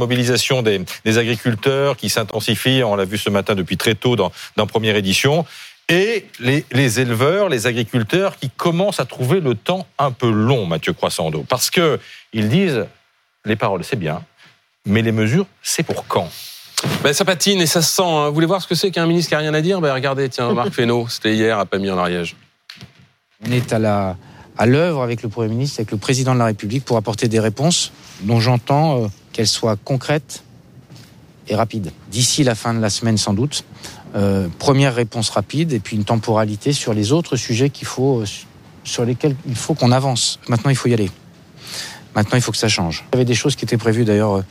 mobilisation des, agriculteurs qui s'intensifie, on l'a vu ce matin depuis très tôt dans, dans première édition, et les, les, éleveurs, les agriculteurs qui commencent à trouver le temps un peu long, Mathieu Croissando, parce que ils disent les paroles c'est bien, mais les mesures c'est pour quand? Ben, ça patine et ça se sent. Hein. Vous voulez voir ce que c'est qu'un ministre qui a rien à dire? Ben, Regardez, tiens, Marc Fesneau, c'était hier à mis en Ariège. On est à la à l'œuvre avec le Premier ministre, avec le Président de la République pour apporter des réponses dont j'entends qu'elles soient concrètes et rapides. D'ici la fin de la semaine sans doute. Euh, première réponse rapide et puis une temporalité sur les autres sujets qu'il faut, euh, sur lesquels il faut qu'on avance. Maintenant, il faut y aller. Maintenant, il faut que ça change. Il y avait des choses qui étaient prévues d'ailleurs euh,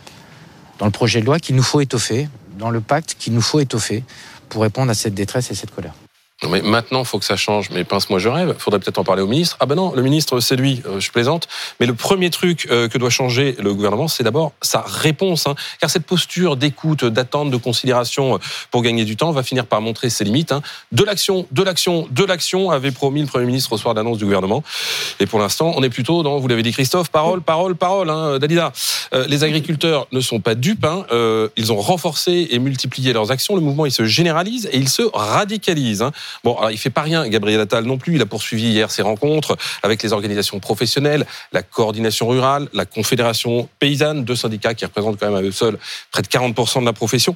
dans le projet de loi qu'il nous faut étoffer, dans le pacte qu'il nous faut étoffer pour répondre à cette détresse et cette colère. Mais maintenant, faut que ça change. Mais pince-moi, je rêve. Faudrait peut-être en parler au ministre. Ah ben non, le ministre, c'est lui. Euh, je plaisante. Mais le premier truc euh, que doit changer le gouvernement, c'est d'abord sa réponse. Hein. Car cette posture d'écoute, d'attente, de considération euh, pour gagner du temps va finir par montrer ses limites. Hein. De l'action, de l'action, de l'action, avait promis le Premier ministre au soir d'annonce du gouvernement. Et pour l'instant, on est plutôt dans, vous l'avez dit Christophe, parole, parole, parole. Hein, Dalida, les agriculteurs ne sont pas dupes. Hein. ils ont renforcé et multiplié leurs actions. Le mouvement, il se généralise et il se radicalise. Bon, alors il fait pas rien, Gabriel Attal non plus. Il a poursuivi hier ses rencontres avec les organisations professionnelles, la coordination rurale, la confédération paysanne, deux syndicats qui représentent quand même à eux seuls près de 40% de la profession.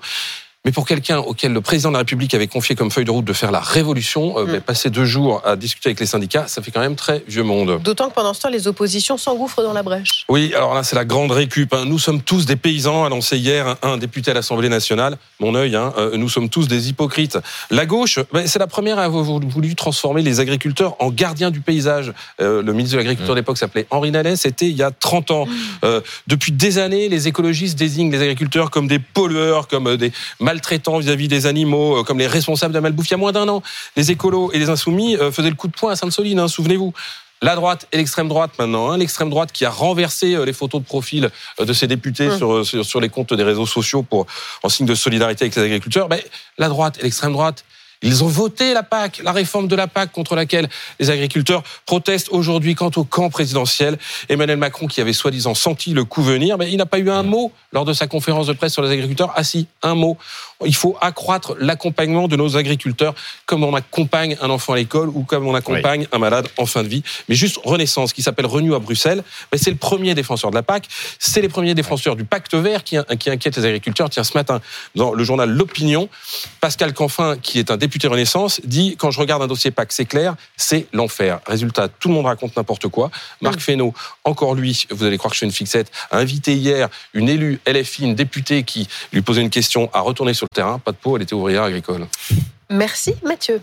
Mais pour quelqu'un auquel le président de la République avait confié comme feuille de route de faire la révolution, euh, mm. passer deux jours à discuter avec les syndicats, ça fait quand même très vieux monde. D'autant que pendant ce temps, les oppositions s'engouffrent dans la brèche. Oui, alors là, c'est la grande récup. Hein. Nous sommes tous des paysans, annoncé hier un, député à l'Assemblée nationale. Mon œil, hein, euh, nous sommes tous des hypocrites. La gauche, ben, c'est la première à avoir voulu transformer les agriculteurs en gardiens du paysage. Euh, le ministre de l'Agriculture mm. d'époque s'appelait Henri Nallet, c'était il y a 30 ans. Mm. depuis des années, les écologistes désignent les agriculteurs comme des pollueurs, comme des maltraitants vis-à-vis des animaux, euh, comme les responsables de la malbouffe. Il y a moins d'un an, les écolos et les insoumis euh, faisaient le coup de poing à Sainte-Soline, hein, souvenez-vous la droite et l'extrême droite maintenant. Hein. L'extrême droite qui a renversé euh, les photos de profil de ses députés hum. sur, sur, les comptes des réseaux sociaux pour en signe de solidarité avec les agriculteurs. Mais la droite et l'extrême droite, ils ont voté la PAC, la réforme de la PAC contre laquelle les agriculteurs protestent aujourd'hui quant au camp présidentiel. Emmanuel Macron, qui avait soi-disant senti le coup venir, mais il n'a pas eu un mot lors de sa conférence de presse sur les agriculteurs. Ah si, un mot. Il faut accroître l'accompagnement de nos agriculteurs comme on accompagne un enfant à l'école ou comme on accompagne un malade en fin de vie. Mais juste Renaissance, qui s'appelle Renew à Bruxelles, c'est le premier défenseur de la PAC. C'est les premiers défenseurs du pacte vert qui, qui inquiète les agriculteurs. Tiens, ce matin, dans le journal L'Opinion, Pascal Canfin, qui est un député député Renaissance, dit quand je regarde un dossier PAC, c'est clair, c'est l'enfer. Résultat, tout le monde raconte n'importe quoi. Marc. Fesneau, encore lui, vous allez croire que je suis une fixette, a invité hier une élue LFI, une députée qui lui posait une question à retourner sur le terrain. Pas de peau, elle était ouvrière agricole. Merci Mathieu.